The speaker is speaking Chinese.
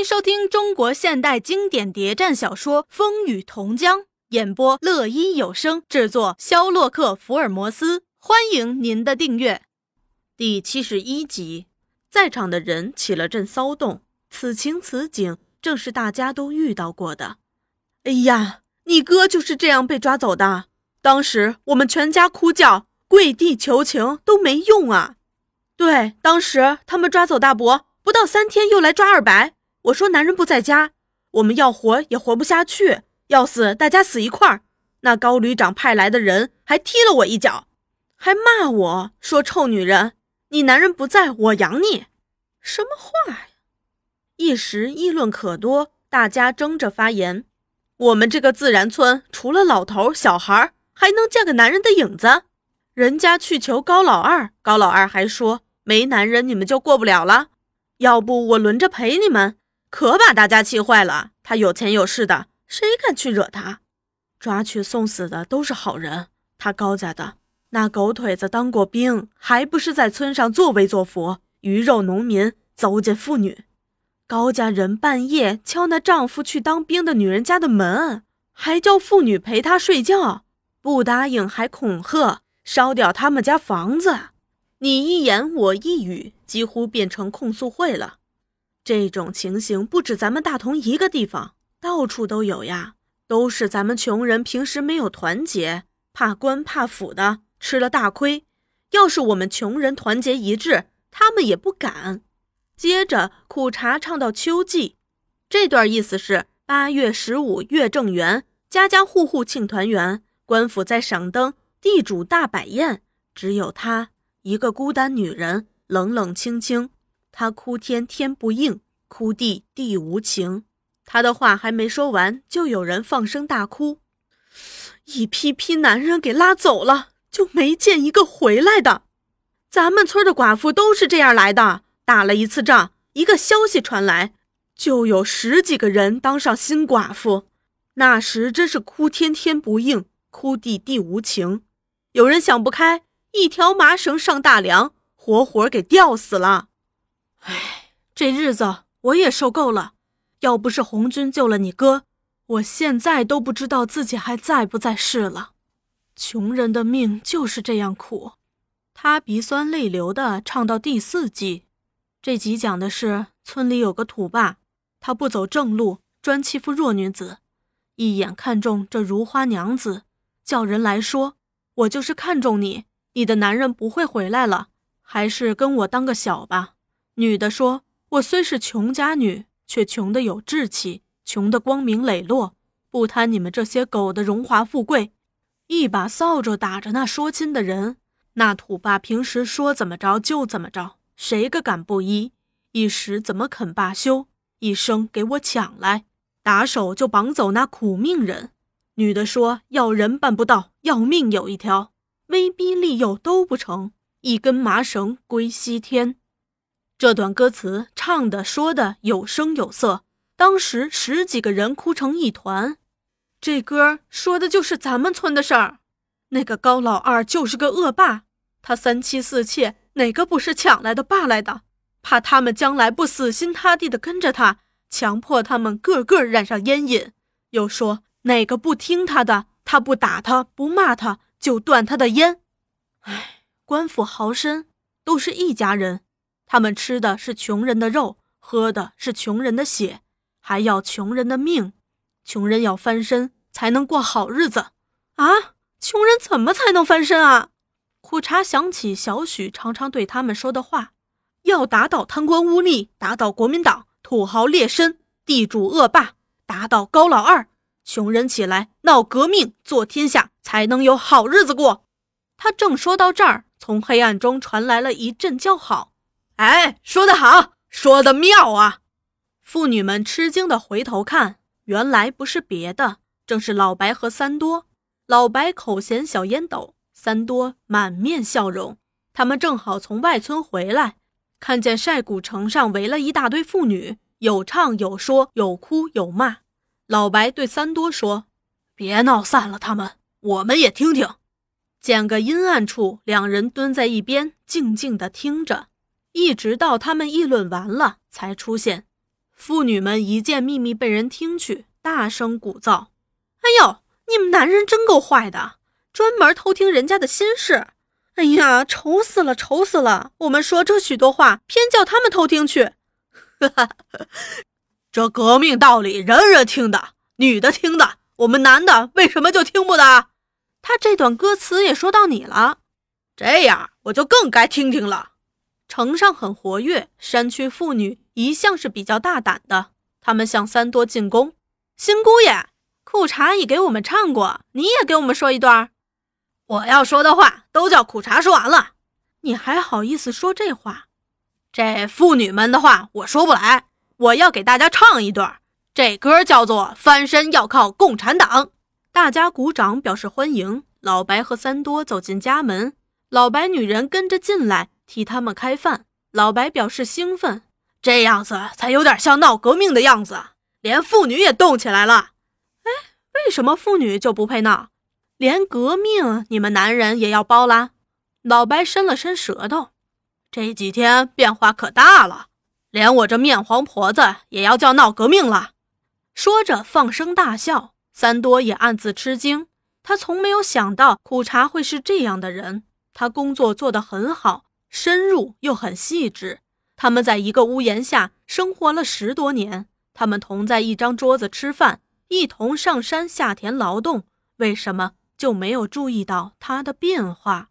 迎收听中国现代经典谍战小说《风雨同江》，演播乐一有声制作，肖洛克福尔摩斯。欢迎您的订阅。第七十一集，在场的人起了阵骚动，此情此景正是大家都遇到过的。哎呀，你哥就是这样被抓走的。当时我们全家哭叫、跪地求情都没用啊。对，当时他们抓走大伯，不到三天又来抓二白。我说男人不在家，我们要活也活不下去，要死大家死一块儿。那高旅长派来的人还踢了我一脚，还骂我说臭女人，你男人不在我养你，什么话呀？一时议论可多，大家争着发言。我们这个自然村除了老头小孩，还能见个男人的影子？人家去求高老二，高老二还说没男人你们就过不了了，要不我轮着陪你们。可把大家气坏了。他有钱有势的，谁敢去惹他？抓去送死的都是好人。他高家的那狗腿子当过兵，还不是在村上作威作福？鱼肉农民糟践妇女，高家人半夜敲那丈夫去当兵的女人家的门，还叫妇女陪他睡觉，不答应还恐吓烧掉他们家房子。你一言我一语，几乎变成控诉会了。这种情形不止咱们大同一个地方，到处都有呀。都是咱们穷人平时没有团结，怕官怕府的，吃了大亏。要是我们穷人团结一致，他们也不敢。接着苦茶唱到秋季，这段意思是八月十五月正圆，家家户户庆团圆，官府在赏灯，地主大摆宴，只有她一个孤单女人，冷冷清清。他哭天天不应，哭地地无情。他的话还没说完，就有人放声大哭。一批批男人给拉走了，就没见一个回来的。咱们村的寡妇都是这样来的。打了一次仗，一个消息传来，就有十几个人当上新寡妇。那时真是哭天天不应，哭地地无情。有人想不开，一条麻绳上大梁，活活给吊死了。唉，这日子我也受够了。要不是红军救了你哥，我现在都不知道自己还在不在世了。穷人的命就是这样苦。他鼻酸泪流的唱到第四季，这集讲的是村里有个土霸，他不走正路，专欺负弱女子，一眼看中这如花娘子，叫人来说：“我就是看中你，你的男人不会回来了，还是跟我当个小吧。”女的说：“我虽是穷家女，却穷得有志气，穷得光明磊落，不贪你们这些狗的荣华富贵。”一把扫帚打着那说亲的人。那土霸平时说怎么着就怎么着，谁个敢不依？一时怎么肯罢休？一声给我抢来，打手就绑走那苦命人。女的说：“要人办不到，要命有一条，威逼利诱都不成，一根麻绳归西天。”这段歌词唱的说的有声有色，当时十几个人哭成一团。这歌说的就是咱们村的事儿。那个高老二就是个恶霸，他三妻四妾，哪个不是抢来的霸来的？怕他们将来不死心塌地的跟着他，强迫他们个个染上烟瘾。又说哪个不听他的，他不打他不骂他，就断他的烟。唉，官府豪绅都是一家人。他们吃的是穷人的肉，喝的是穷人的血，还要穷人的命。穷人要翻身才能过好日子啊！穷人怎么才能翻身啊？苦茶想起小许常常对他们说的话：要打倒贪官污吏，打倒国民党、土豪劣绅、地主恶霸，打倒高老二，穷人起来闹革命，做天下，才能有好日子过。他正说到这儿，从黑暗中传来了一阵叫好。哎，说得好，说得妙啊！妇女们吃惊的回头看，原来不是别的，正是老白和三多。老白口衔小烟斗，三多满面笑容。他们正好从外村回来，看见晒谷城上围了一大堆妇女，有唱有说，有哭有骂。老白对三多说：“别闹散了，他们，我们也听听。”捡个阴暗处，两人蹲在一边，静静的听着。一直到他们议论完了，才出现。妇女们一见秘密被人听去，大声鼓噪：“哎呦，你们男人真够坏的，专门偷听人家的心事！哎呀，愁死了，愁死了！我们说这许多话，偏叫他们偷听去。这革命道理，人人听的，女的听的，我们男的为什么就听不得？他这段歌词也说到你了，这样我就更该听听了。”城上很活跃，山区妇女一向是比较大胆的。他们向三多进攻。新姑爷，苦茶已给我们唱过，你也给我们说一段。我要说的话都叫苦茶说完了，你还好意思说这话？这妇女们的话我说不来，我要给大家唱一段。这歌叫做《翻身要靠共产党》。大家鼓掌表示欢迎。老白和三多走进家门，老白女人跟着进来。替他们开饭，老白表示兴奋，这样子才有点像闹革命的样子，连妇女也动起来了。哎，为什么妇女就不配闹？连革命你们男人也要包啦？老白伸了伸舌头，这几天变化可大了，连我这面黄婆子也要叫闹革命了。说着放声大笑，三多也暗自吃惊，他从没有想到苦茶会是这样的人，他工作做得很好。深入又很细致，他们在一个屋檐下生活了十多年，他们同在一张桌子吃饭，一同上山下田劳动，为什么就没有注意到他的变化？